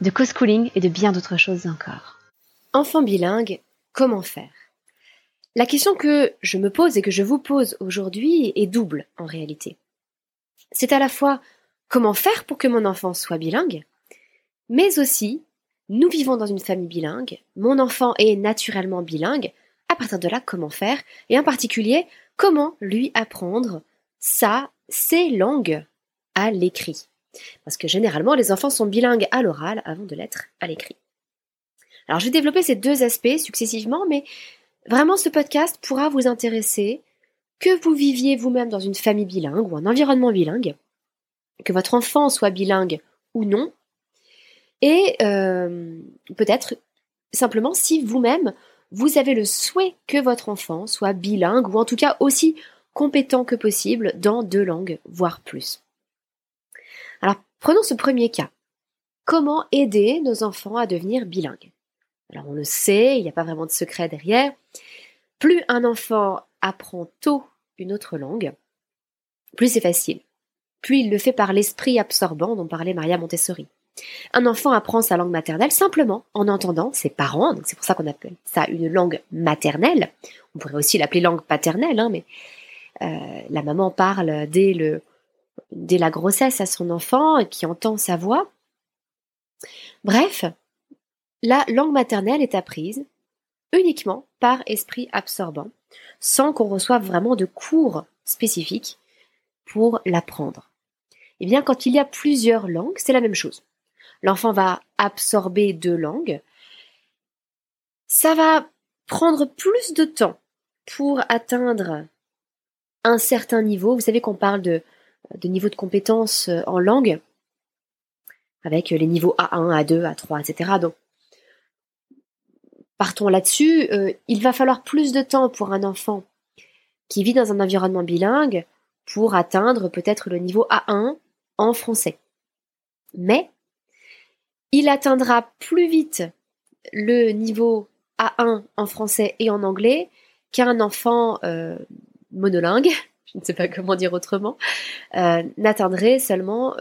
de co-schooling et de bien d'autres choses encore. Enfant bilingue, comment faire? La question que je me pose et que je vous pose aujourd'hui est double en réalité. C'est à la fois comment faire pour que mon enfant soit bilingue, mais aussi nous vivons dans une famille bilingue, mon enfant est naturellement bilingue, à partir de là comment faire, et en particulier comment lui apprendre sa, ses langues à l'écrit. Parce que généralement les enfants sont bilingues à l'oral avant de l'être à l'écrit. Alors je vais développer ces deux aspects successivement, mais vraiment ce podcast pourra vous intéresser que vous viviez vous-même dans une famille bilingue ou un environnement bilingue, que votre enfant soit bilingue ou non, et euh, peut-être simplement si vous-même vous avez le souhait que votre enfant soit bilingue ou en tout cas aussi compétent que possible dans deux langues, voire plus. Prenons ce premier cas. Comment aider nos enfants à devenir bilingues? Alors on le sait, il n'y a pas vraiment de secret derrière. Plus un enfant apprend tôt une autre langue, plus c'est facile. Plus il le fait par l'esprit absorbant dont parlait Maria Montessori. Un enfant apprend sa langue maternelle simplement en entendant ses parents, donc c'est pour ça qu'on appelle ça une langue maternelle. On pourrait aussi l'appeler langue paternelle, hein, mais euh, la maman parle dès, le, dès la grossesse à son enfant et qui entend sa voix. Bref, la langue maternelle est apprise uniquement par esprit absorbant, sans qu'on reçoive vraiment de cours spécifiques pour l'apprendre. Eh bien, quand il y a plusieurs langues, c'est la même chose. L'enfant va absorber deux langues. Ça va prendre plus de temps pour atteindre un certain niveau. Vous savez qu'on parle de, de niveau de compétence en langue, avec les niveaux A1, A2, A3, etc. Donc, partons là-dessus, euh, il va falloir plus de temps pour un enfant qui vit dans un environnement bilingue pour atteindre peut-être le niveau A1 en français. Mais il atteindra plus vite le niveau A1 en français et en anglais qu'un enfant euh, monolingue, je ne sais pas comment dire autrement, euh, n'atteindrait seulement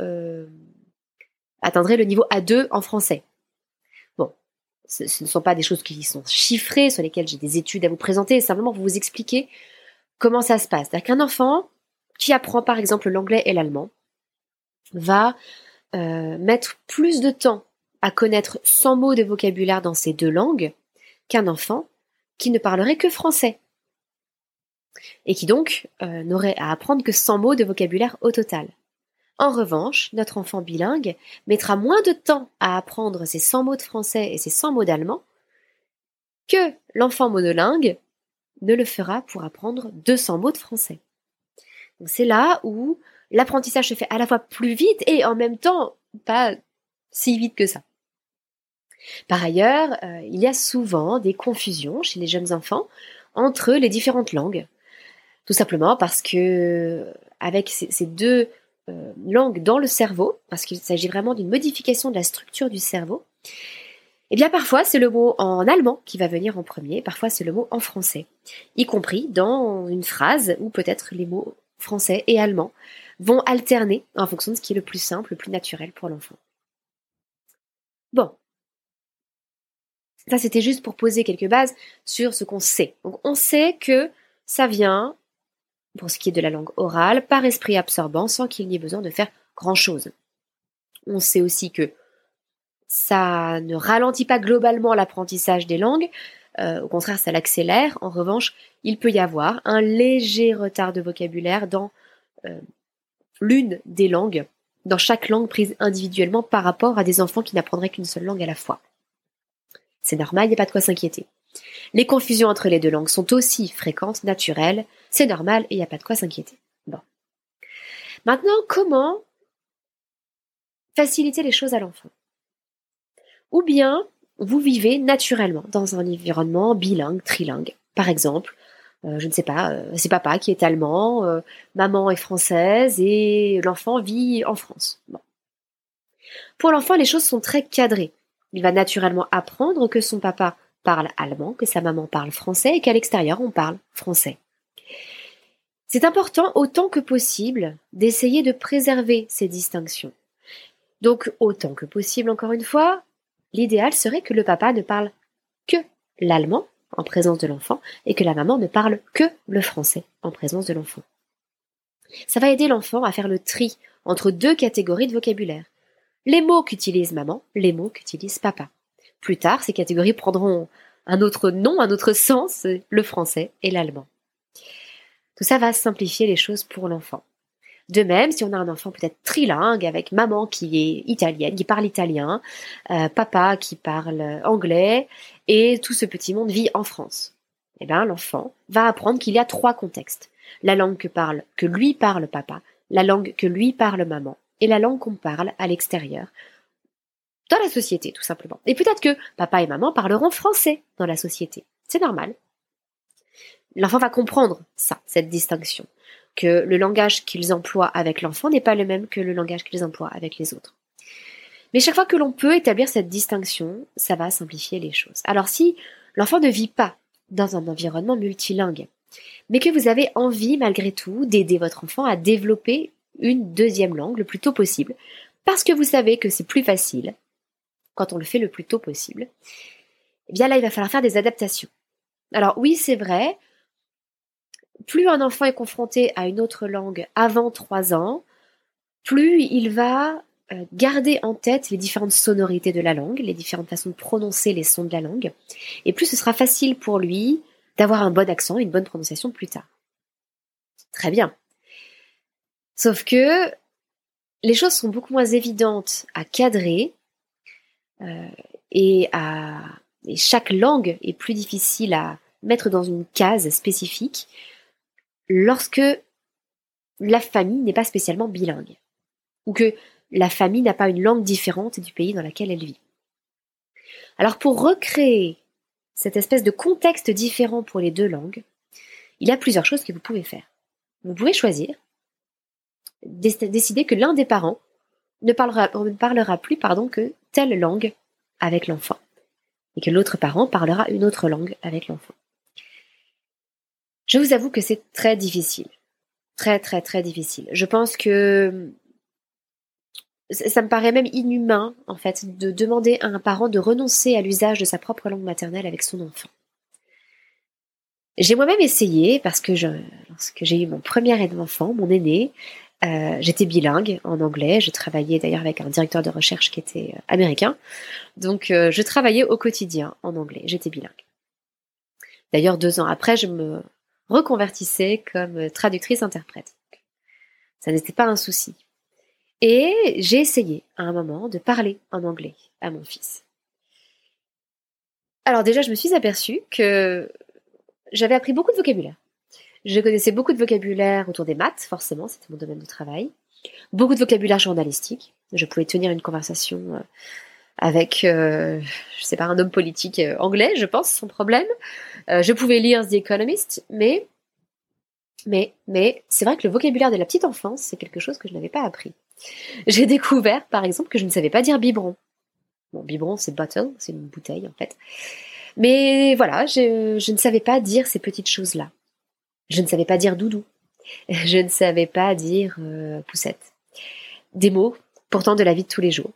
atteindrait le niveau A2 en français. Ce, ne sont pas des choses qui sont chiffrées, sur lesquelles j'ai des études à vous présenter, simplement pour vous expliquer comment ça se passe. C'est-à-dire qu'un enfant qui apprend par exemple l'anglais et l'allemand va euh, mettre plus de temps à connaître 100 mots de vocabulaire dans ces deux langues qu'un enfant qui ne parlerait que français et qui donc euh, n'aurait à apprendre que 100 mots de vocabulaire au total. En revanche, notre enfant bilingue mettra moins de temps à apprendre ses 100 mots de français et ses 100 mots d'allemand que l'enfant monolingue ne le fera pour apprendre 200 mots de français. C'est là où l'apprentissage se fait à la fois plus vite et en même temps pas si vite que ça. Par ailleurs, euh, il y a souvent des confusions chez les jeunes enfants entre les différentes langues. Tout simplement parce que avec ces deux euh, langues dans le cerveau, parce qu'il s'agit vraiment d'une modification de la structure du cerveau, eh bien parfois c'est le mot en allemand qui va venir en premier, parfois c'est le mot en français, y compris dans une phrase où peut-être les mots français et allemand vont alterner en fonction de ce qui est le plus simple, le plus naturel pour l'enfant. Bon. Ça, c'était juste pour poser quelques bases sur ce qu'on sait. Donc, on sait que ça vient, pour ce qui est de la langue orale, par esprit absorbant, sans qu'il n'y ait besoin de faire grand-chose. On sait aussi que ça ne ralentit pas globalement l'apprentissage des langues, euh, au contraire, ça l'accélère. En revanche, il peut y avoir un léger retard de vocabulaire dans euh, l'une des langues, dans chaque langue prise individuellement par rapport à des enfants qui n'apprendraient qu'une seule langue à la fois. C'est normal, il n'y a pas de quoi s'inquiéter. Les confusions entre les deux langues sont aussi fréquentes, naturelles, c'est normal et il n'y a pas de quoi s'inquiéter. Bon. Maintenant, comment faciliter les choses à l'enfant? Ou bien vous vivez naturellement dans un environnement bilingue, trilingue. Par exemple, euh, je ne sais pas, euh, c'est papa qui est allemand, euh, maman est française et l'enfant vit en France. Pour l'enfant, les choses sont très cadrées. Il va naturellement apprendre que son papa parle allemand, que sa maman parle français et qu'à l'extérieur on parle français. C'est important autant que possible d'essayer de préserver ces distinctions. Donc autant que possible, encore une fois, l'idéal serait que le papa ne parle que l'allemand en présence de l'enfant et que la maman ne parle que le français en présence de l'enfant. Ça va aider l'enfant à faire le tri entre deux catégories de vocabulaire. Les mots qu'utilise maman, les mots qu'utilise papa. Plus tard, ces catégories prendront un autre nom, un autre sens, le français et l'allemand. Tout ça va simplifier les choses pour l'enfant. De même, si on a un enfant peut-être trilingue avec maman qui est italienne, qui parle italien, euh, papa qui parle anglais, et tout ce petit monde vit en France. Eh bien, l'enfant va apprendre qu'il y a trois contextes. La langue que lui parle papa, la langue que lui parle maman, et la langue qu'on parle à l'extérieur, dans la société, tout simplement. Et peut-être que papa et maman parleront français dans la société. C'est normal. L'enfant va comprendre ça, cette distinction que le langage qu'ils emploient avec l'enfant n'est pas le même que le langage qu'ils emploient avec les autres. Mais chaque fois que l'on peut établir cette distinction, ça va simplifier les choses. Alors si l'enfant ne vit pas dans un environnement multilingue, mais que vous avez envie malgré tout d'aider votre enfant à développer une deuxième langue le plus tôt possible, parce que vous savez que c'est plus facile quand on le fait le plus tôt possible, eh bien là il va falloir faire des adaptations. Alors oui, c'est vrai, plus un enfant est confronté à une autre langue avant trois ans, plus il va euh, garder en tête les différentes sonorités de la langue, les différentes façons de prononcer les sons de la langue, et plus ce sera facile pour lui d'avoir un bon accent et une bonne prononciation plus tard. Très bien. Sauf que les choses sont beaucoup moins évidentes à cadrer et, à, et chaque langue est plus difficile à mettre dans une case spécifique lorsque la famille n'est pas spécialement bilingue, ou que la famille n'a pas une langue différente du pays dans lequel elle vit. Alors pour recréer cette espèce de contexte différent pour les deux langues, il y a plusieurs choses que vous pouvez faire. Vous pouvez choisir, décider que l'un des parents ne parlera, ne parlera plus pardon, que telle langue avec l'enfant, et que l'autre parent parlera une autre langue avec l'enfant. Je vous avoue que c'est très difficile. Très, très, très difficile. Je pense que ça me paraît même inhumain, en fait, de demander à un parent de renoncer à l'usage de sa propre langue maternelle avec son enfant. J'ai moi-même essayé parce que lorsque j'ai eu mon premier enfant, mon aîné, euh, j'étais bilingue en anglais. Je travaillais d'ailleurs avec un directeur de recherche qui était euh, américain. Donc, euh, je travaillais au quotidien en anglais. J'étais bilingue. D'ailleurs, deux ans après, je me reconvertissais comme traductrice-interprète. Ça n'était pas un souci. Et j'ai essayé à un moment de parler en anglais à mon fils. Alors déjà, je me suis aperçue que j'avais appris beaucoup de vocabulaire. Je connaissais beaucoup de vocabulaire autour des maths, forcément, c'était mon domaine de travail. Beaucoup de vocabulaire journalistique. Je pouvais tenir une conversation euh, avec, euh, je sais pas, un homme politique euh, anglais, je pense, sans problème. je pouvais lire The Economist, mais, mais, mais, c'est vrai que le vocabulaire de la petite enfance, c'est quelque chose que je n'avais pas appris. J'ai découvert, par exemple, que je ne savais pas dire biberon. Bon, biberon, c'est bottle, c'est une bouteille, en fait. Mais voilà, je ne savais pas dire ces petites choses-là. Je ne savais pas dire doudou. Je ne savais pas dire euh, poussette. Des mots, pourtant de la vie de tous les jours,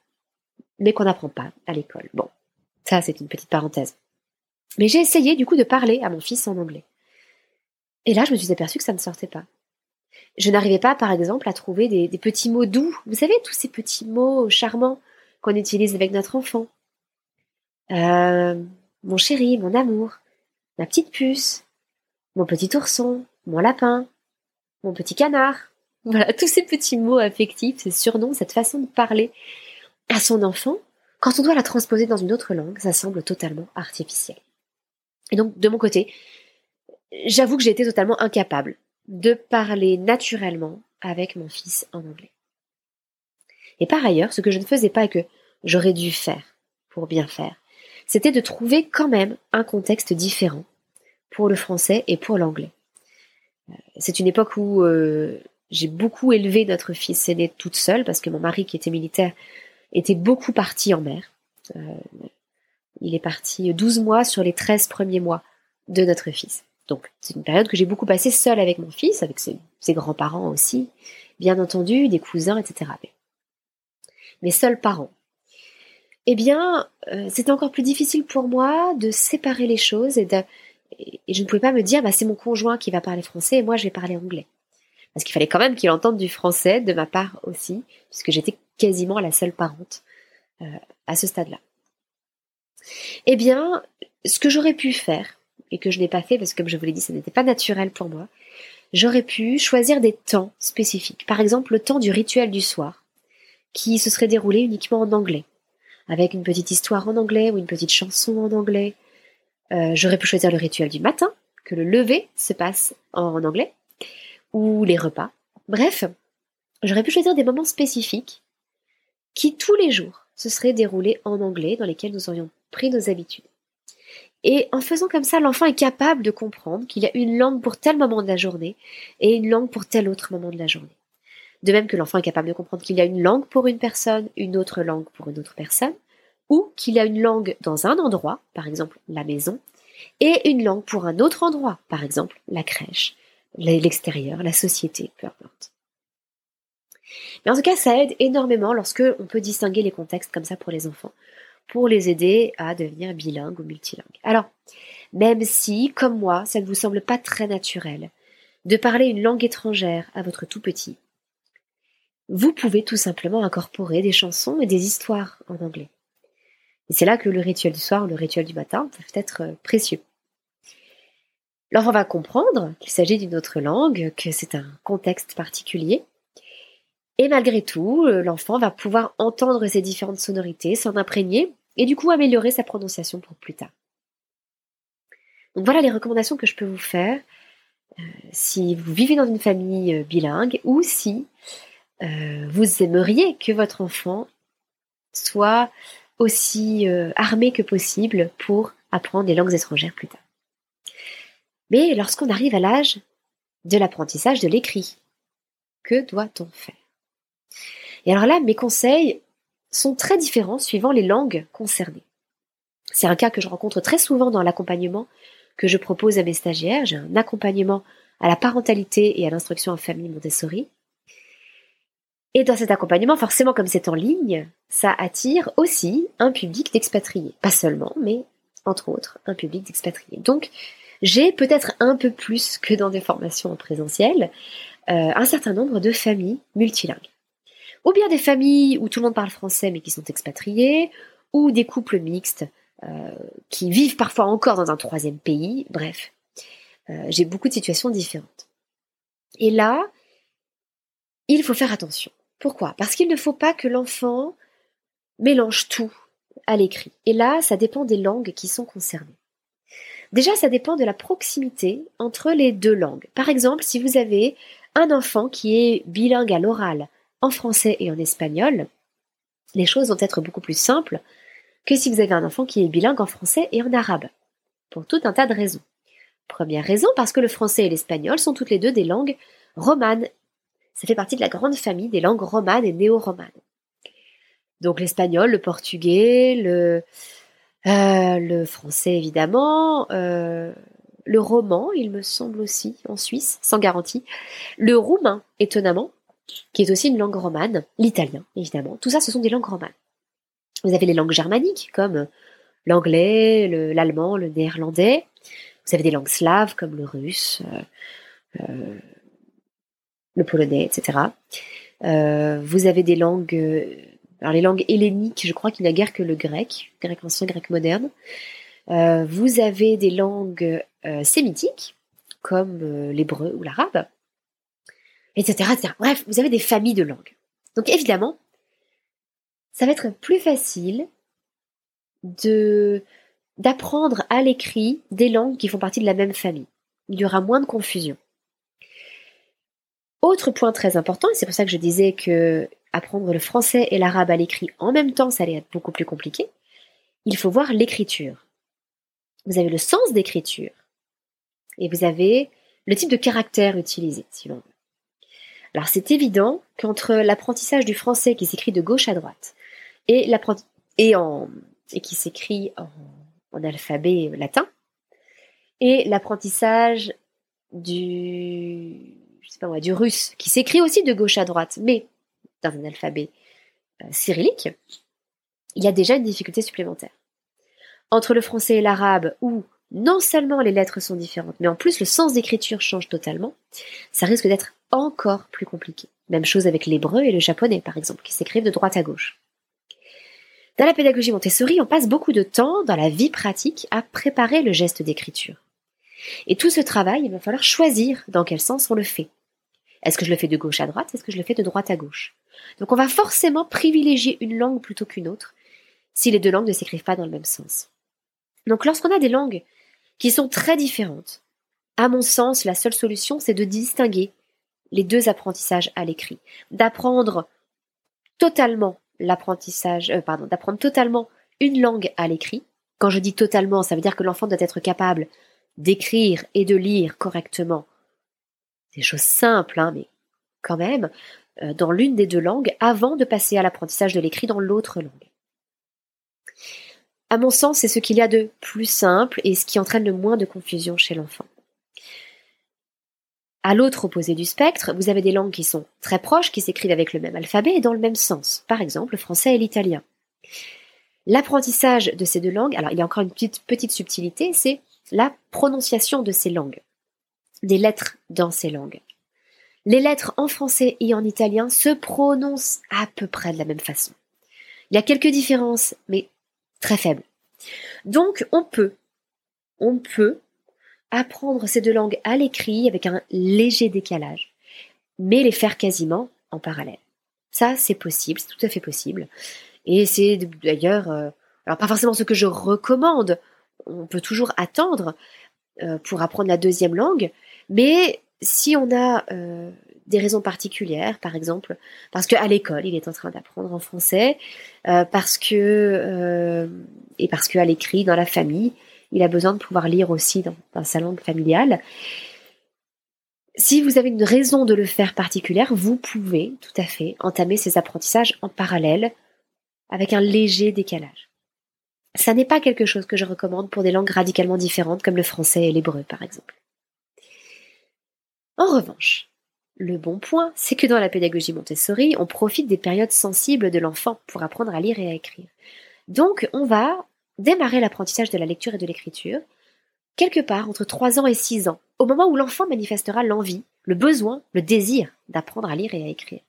mais qu'on n'apprend pas à l'école. Bon, ça c'est une petite parenthèse. Mais j'ai essayé du coup de parler à mon fils en anglais. Et là, je me suis aperçue que ça ne sortait pas. Je n'arrivais pas, par exemple, à trouver des, petits mots doux. Vous savez, tous ces petits mots charmants qu'on utilise avec notre enfant. Euh, mon chéri, mon amour, ma petite puce, mon petit ourson, mon lapin, mon petit canard. Voilà, tous ces petits mots affectifs, ces surnoms, cette façon de parler à son enfant, quand on doit la transposer dans une autre langue, ça semble totalement artificiel. Et donc, de mon côté, j'avoue que j'ai été totalement incapable de parler naturellement avec mon fils en anglais. Et par ailleurs, ce que je ne faisais pas et que j'aurais dû faire pour bien faire, c'était de trouver quand même un contexte différent pour le français et pour l'anglais. Euh, c'est une époque où euh, j'ai beaucoup élevé notre fils aîné toute seule parce que mon mari qui était militaire était beaucoup parti en mer. Euh, il est parti 12 mois sur les 13 premiers mois de notre fils. Donc c'est une période que j'ai beaucoup passée seule avec mon fils, avec ses, grands-parents aussi, bien entendu, des cousins, etc. Mes seuls parents. Eh bien, c'était encore plus difficile pour moi de séparer les choses et de, et, je ne pouvais pas me dire, bah, c'est mon conjoint qui va parler français et moi je vais parler anglais. Parce qu'il fallait quand même qu'il entende du français de ma part aussi, puisque j'étais quasiment la seule parente euh, à ce stade-là. Eh bien, ce que j'aurais pu faire, et que je n'ai pas fait parce que comme je vous l'ai dit, ça n'était pas naturel pour moi, j'aurais pu choisir des temps spécifiques. Par exemple, le temps du rituel du soir, qui se serait déroulé uniquement en anglais, avec une petite histoire en anglais ou une petite chanson en anglais, euh, j'aurais pu choisir le rituel du matin, que le lever se passe en anglais, ou les repas. Bref, j'aurais pu choisir des moments spécifiques qui tous les jours se seraient déroulés en anglais, dans lesquels nous aurions pris nos habitudes. Et en faisant comme ça, l'enfant est capable de comprendre qu'il y a une langue pour tel moment de la journée et une langue pour tel autre moment de la journée. De même que l'enfant est capable de comprendre qu'il y a une langue pour une personne, une autre langue pour une autre personne, ou qu'il a une langue dans un endroit, par exemple la maison, et une langue pour un autre endroit, par exemple la crèche, l'extérieur, la société, peu importe. Mais en tout cas, ça aide énormément lorsque on peut distinguer les contextes comme ça pour les enfants, pour les aider à devenir bilingues ou multilingues. Alors, même si, comme moi, ça ne vous semble pas très naturel de parler une langue étrangère à votre tout petit, vous pouvez tout simplement incorporer des chansons et des histoires en anglais. Et c'est là que le rituel du soir ou le rituel du matin peuvent être euh, précieux. L'enfant va comprendre qu'il s'agit d'une autre langue, que c'est un contexte particulier. Et malgré tout, euh, l'enfant va pouvoir entendre ces différentes sonorités, s'en imprégner et du coup améliorer sa prononciation pour plus tard. Donc voilà les recommandations que je peux vous faire euh, si vous vivez dans une famille bilingue ou si vous aimeriez que votre enfant soit aussi euh, armé que possible pour apprendre les langues étrangères plus tard. Mais lorsqu'on arrive à l'âge de l'apprentissage de l'écrit, que doit-on faire? Et alors là, mes conseils sont très différents suivant les langues concernées. C'est un cas que je rencontre très souvent dans l'accompagnement que je propose à mes stagiaires. J'ai un accompagnement à la parentalité et à l'instruction en famille Montessori. Et dans cet accompagnement, forcément, comme c'est en ligne, ça attire aussi un public d'expatriés. Pas seulement, mais entre autres, un public d'expatriés. Donc, j'ai peut-être un peu plus que dans des formations en présentiel, euh, un certain nombre de familles multilingues. Ou bien des familles où tout le monde parle français mais qui sont expatriés, ou des couples mixtes euh, qui vivent parfois encore dans un troisième pays, bref. Euh, j'ai beaucoup de situations différentes. Et là, il faut faire attention. Pourquoi? Parce qu'il ne faut pas que l'enfant mélange tout à l'écrit. Et là, ça dépend des langues qui sont concernées. Déjà, ça dépend de la proximité entre les deux langues. Par exemple, si vous avez un enfant qui est bilingue à l'oral en français et en espagnol, les choses vont être beaucoup plus simples que si vous avez un enfant qui est bilingue en français et en arabe, pour tout un tas de raisons. Première raison, parce que le français et l'espagnol sont toutes les deux des langues romanes. Ça fait partie de la grande famille des langues romanes et néo-romanes. Donc l'espagnol, le portugais, le, euh, français évidemment, euh, le roman, il me semble aussi, en Suisse, sans garantie, le roumain, étonnamment, qui est aussi une langue romane, l'italien, évidemment. Tout ça, ce sont des langues romanes. Vous avez les langues germaniques, comme l'anglais, l'allemand, le, néerlandais. Vous avez des langues slaves, comme le russe, euh, le polonais, etc. vous avez des langues alors les langues helléniques, je crois qu'il n'y a guère que le grec, grec ancien, grec moderne. Euh, vous avez des langues euh, sémitiques, comme euh, l'hébreu ou l'arabe, etc., etc. Bref, vous avez des familles de langues. Donc évidemment, ça va être plus facile d'apprendre à l'écrit des langues qui font partie de la même famille. Il y aura moins de confusion. Autre point très important, et c'est pour ça que je disais que apprendre le français et l'arabe à l'écrit en même temps, ça allait être beaucoup plus compliqué. Il faut voir l'écriture. Vous avez le sens d'écriture et vous avez le type de caractère utilisé, si l'on veut. Alors c'est évident qu'entre l'apprentissage du français qui s'écrit de gauche à droite et, en, qui s'écrit en alphabet latin et l'apprentissage du, je sais pas du russe qui s'écrit aussi de gauche à droite, mais dans un alphabet euh, cyrillique, il y a déjà une difficulté supplémentaire. Entre le français et l'arabe, où non seulement les lettres sont différentes, mais en plus le sens d'écriture change totalement, ça risque d'être encore plus compliqué. Même chose avec l'hébreu et le japonais, par exemple, qui s'écrivent de droite à gauche. Dans la pédagogie Montessori, on passe beaucoup de temps dans la vie pratique à préparer le geste d'écriture. Et tout ce travail, il va falloir choisir dans quel sens on le fait. Est-ce que je le fais de gauche à droite? Est-ce que je le fais de droite à gauche? Donc on va forcément privilégier une langue plutôt qu'une autre si les deux langues ne s'écrivent pas dans le même sens. Donc lorsqu'on a des langues qui sont très différentes, à mon sens, la seule solution, c'est de distinguer les deux apprentissages à l'écrit, d'apprendre totalement l'apprentissage, euh, pardon, d'apprendre totalement une langue à l'écrit. Quand je dis totalement, ça veut dire que l'enfant doit être capable d'écrire et de lire correctement des choses simples, hein, mais quand même, euh, dans l'une des deux langues avant de passer à l'apprentissage de l'écrit dans l'autre langue. À mon sens, c'est ce qu'il y a de plus simple et ce qui entraîne le moins de confusion chez l'enfant. À l'autre opposé du spectre, vous avez des langues qui sont très proches, qui s'écrivent avec le même alphabet et dans le même sens. Par exemple, le français et l'italien. L'apprentissage de ces deux langues, alors il y a encore une petite, petite subtilité, c'est la prononciation de ces langues des lettres dans ces langues. Les lettres en français et en italien se prononcent à peu près de la même façon. Il y a quelques différences, mais très faibles. Donc on peut, on peut apprendre ces deux langues à l'écrit avec un léger décalage, mais les faire quasiment en parallèle. Ça, c'est possible, c'est tout à fait possible. Et c'est d'ailleurs, euh, alors pas forcément ce que je recommande, on peut toujours attendre euh, pour apprendre la deuxième langue, mais si on a euh, des raisons particulières, par exemple, parce qu'à l'école, il est en train d'apprendre en français, euh, parce que euh, et parce qu'à l'écrit, dans la famille, il a besoin de pouvoir lire aussi dans, sa langue familiale. Si vous avez une raison de le faire particulière, vous pouvez tout à fait entamer ces apprentissages en parallèle avec un léger décalage. Ça n'est pas quelque chose que je recommande pour des langues radicalement différentes comme le français et l'hébreu par exemple. En revanche, le bon point, c'est que dans la pédagogie Montessori, on profite des périodes sensibles de l'enfant pour apprendre à lire et à écrire. Donc, on va démarrer l'apprentissage de la lecture et de l'écriture quelque part entre 3 ans et 6 ans, au moment où l'enfant manifestera l'envie, le besoin, le désir d'apprendre à lire et à écrire.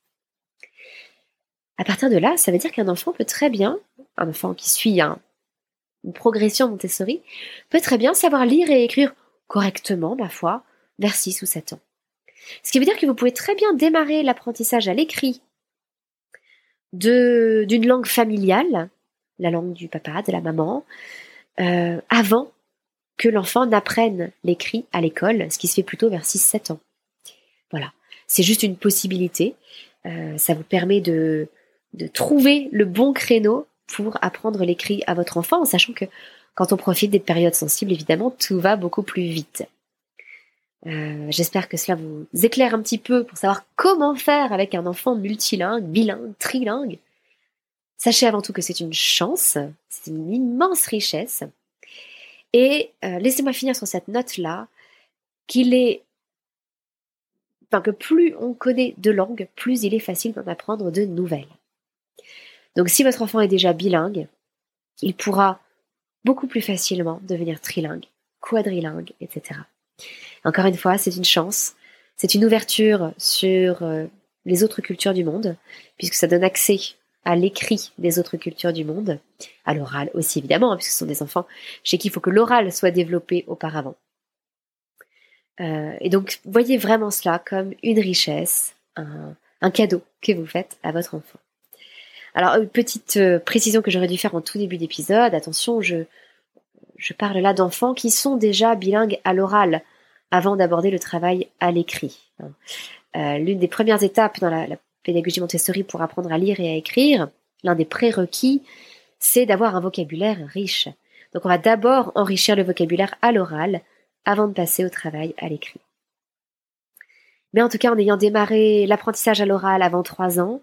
À partir de là, ça veut dire qu'un enfant peut très bien, un enfant qui suit une progression Montessori, peut très bien savoir lire et écrire correctement, ma foi, vers 6 ou 7 ans. Ce qui veut dire que vous pouvez très bien démarrer l'apprentissage à l'écrit d'une langue familiale, la langue du papa, de la maman, euh, avant que l'enfant n'apprenne l'écrit à l'école, ce qui se fait plutôt vers 6-7 ans. Voilà, c'est juste une possibilité. Euh, ça vous permet de, de trouver le bon créneau pour apprendre l'écrit à votre enfant, en sachant que quand on profite des périodes sensibles, évidemment, tout va beaucoup plus vite. Euh, j'espère que cela vous éclaire un petit peu pour savoir comment faire avec un enfant multilingue, bilingue, trilingue. Sachez avant tout que c'est une chance, c'est une immense richesse. Et euh, laissez-moi finir sur cette note-là, qu'il est, enfin que plus on connaît de langues, plus il est facile d'en apprendre de nouvelles. Donc si votre enfant est déjà bilingue, il pourra beaucoup plus facilement devenir trilingue, quadrilingue, etc. Encore une fois, c'est une chance, c'est une ouverture sur euh, les autres cultures du monde, puisque ça donne accès à l'écrit des autres cultures du monde, à l'oral aussi évidemment, hein, puisque ce sont des enfants chez qui il faut que l'oral soit développé auparavant. Euh, et donc, voyez vraiment cela comme une richesse, un, cadeau que vous faites à votre enfant. Alors, une petite euh, précision que j'aurais dû faire en tout début d'épisode, attention, je parle là d'enfants qui sont déjà bilingues à l'oral avant d'aborder le travail à l'écrit. Euh, l'une des premières étapes dans la, pédagogie Montessori pour apprendre à lire et à écrire, l'un des prérequis, c'est d'avoir un vocabulaire riche. Donc on va d'abord enrichir le vocabulaire à l'oral avant de passer au travail à l'écrit. Mais en tout cas, en ayant démarré l'apprentissage à l'oral avant 3 ans,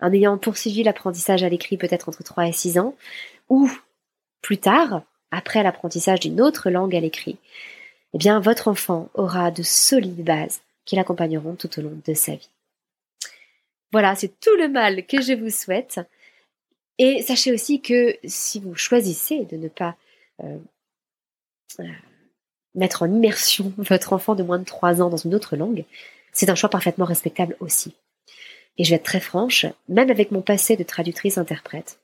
en ayant poursuivi l'apprentissage à l'écrit peut-être entre 3 et 6 ans, ou plus tard, après l'apprentissage d'une autre langue à l'écrit, eh bien, votre enfant aura de solides bases qui l'accompagneront tout au long de sa vie. Voilà, c'est tout le mal que je vous souhaite. Et sachez aussi que si vous choisissez de ne pas euh, euh, mettre en immersion votre enfant de moins de 3 ans dans une autre langue, c'est un choix parfaitement respectable aussi. Et je vais être très franche, même avec mon passé de traductrice-interprète,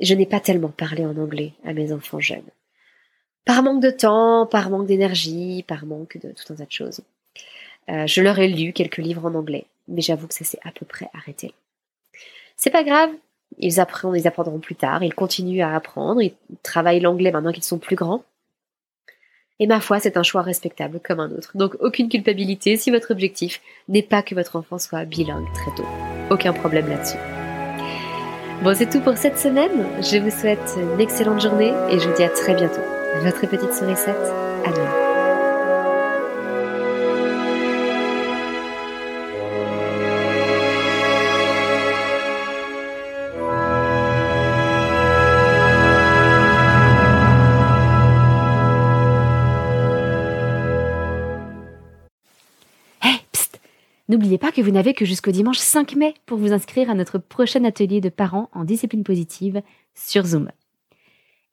je n'ai pas tellement parlé en anglais à mes enfants jeunes. Par manque de temps, par manque d'énergie, par manque de tout un tas de choses. Euh, je leur ai lu quelques livres en anglais, mais j'avoue que ça s'est à peu près arrêté. C'est pas grave, ils ils apprendront plus tard, ils continuent à apprendre, ils travaillent l'anglais maintenant qu'ils sont plus grands. Et ma foi, c'est un choix respectable comme un autre. Donc aucune culpabilité si votre objectif n'est pas que votre enfant soit bilingue très tôt. Aucun problème là-dessus. Bon, c'est tout pour cette semaine. Je vous souhaite une excellente journée et je vous dis à très bientôt. Votre petite sourisette, Anna. N'oubliez pas que vous n'avez que jusqu'au dimanche 5 mai pour vous inscrire à notre prochain atelier de parents en discipline positive sur Zoom.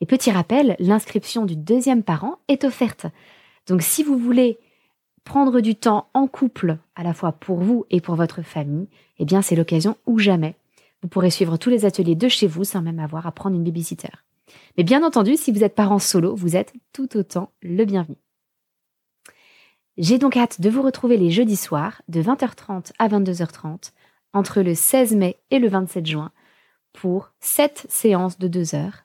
Et petit rappel, l'inscription du deuxième parent est offerte. Donc si vous voulez prendre du temps en couple, à la fois pour vous et pour votre famille, eh bien c'est l'occasion ou jamais. Vous pourrez suivre tous les ateliers de chez vous sans même avoir à prendre une babysitter. Mais bien entendu, si vous êtes parent solo, vous êtes tout autant le bienvenu. J'ai donc hâte de vous retrouver les jeudis soirs de 20h30 à 22h30 entre le 16 mai et le 27 juin pour 7 séances de 2 heures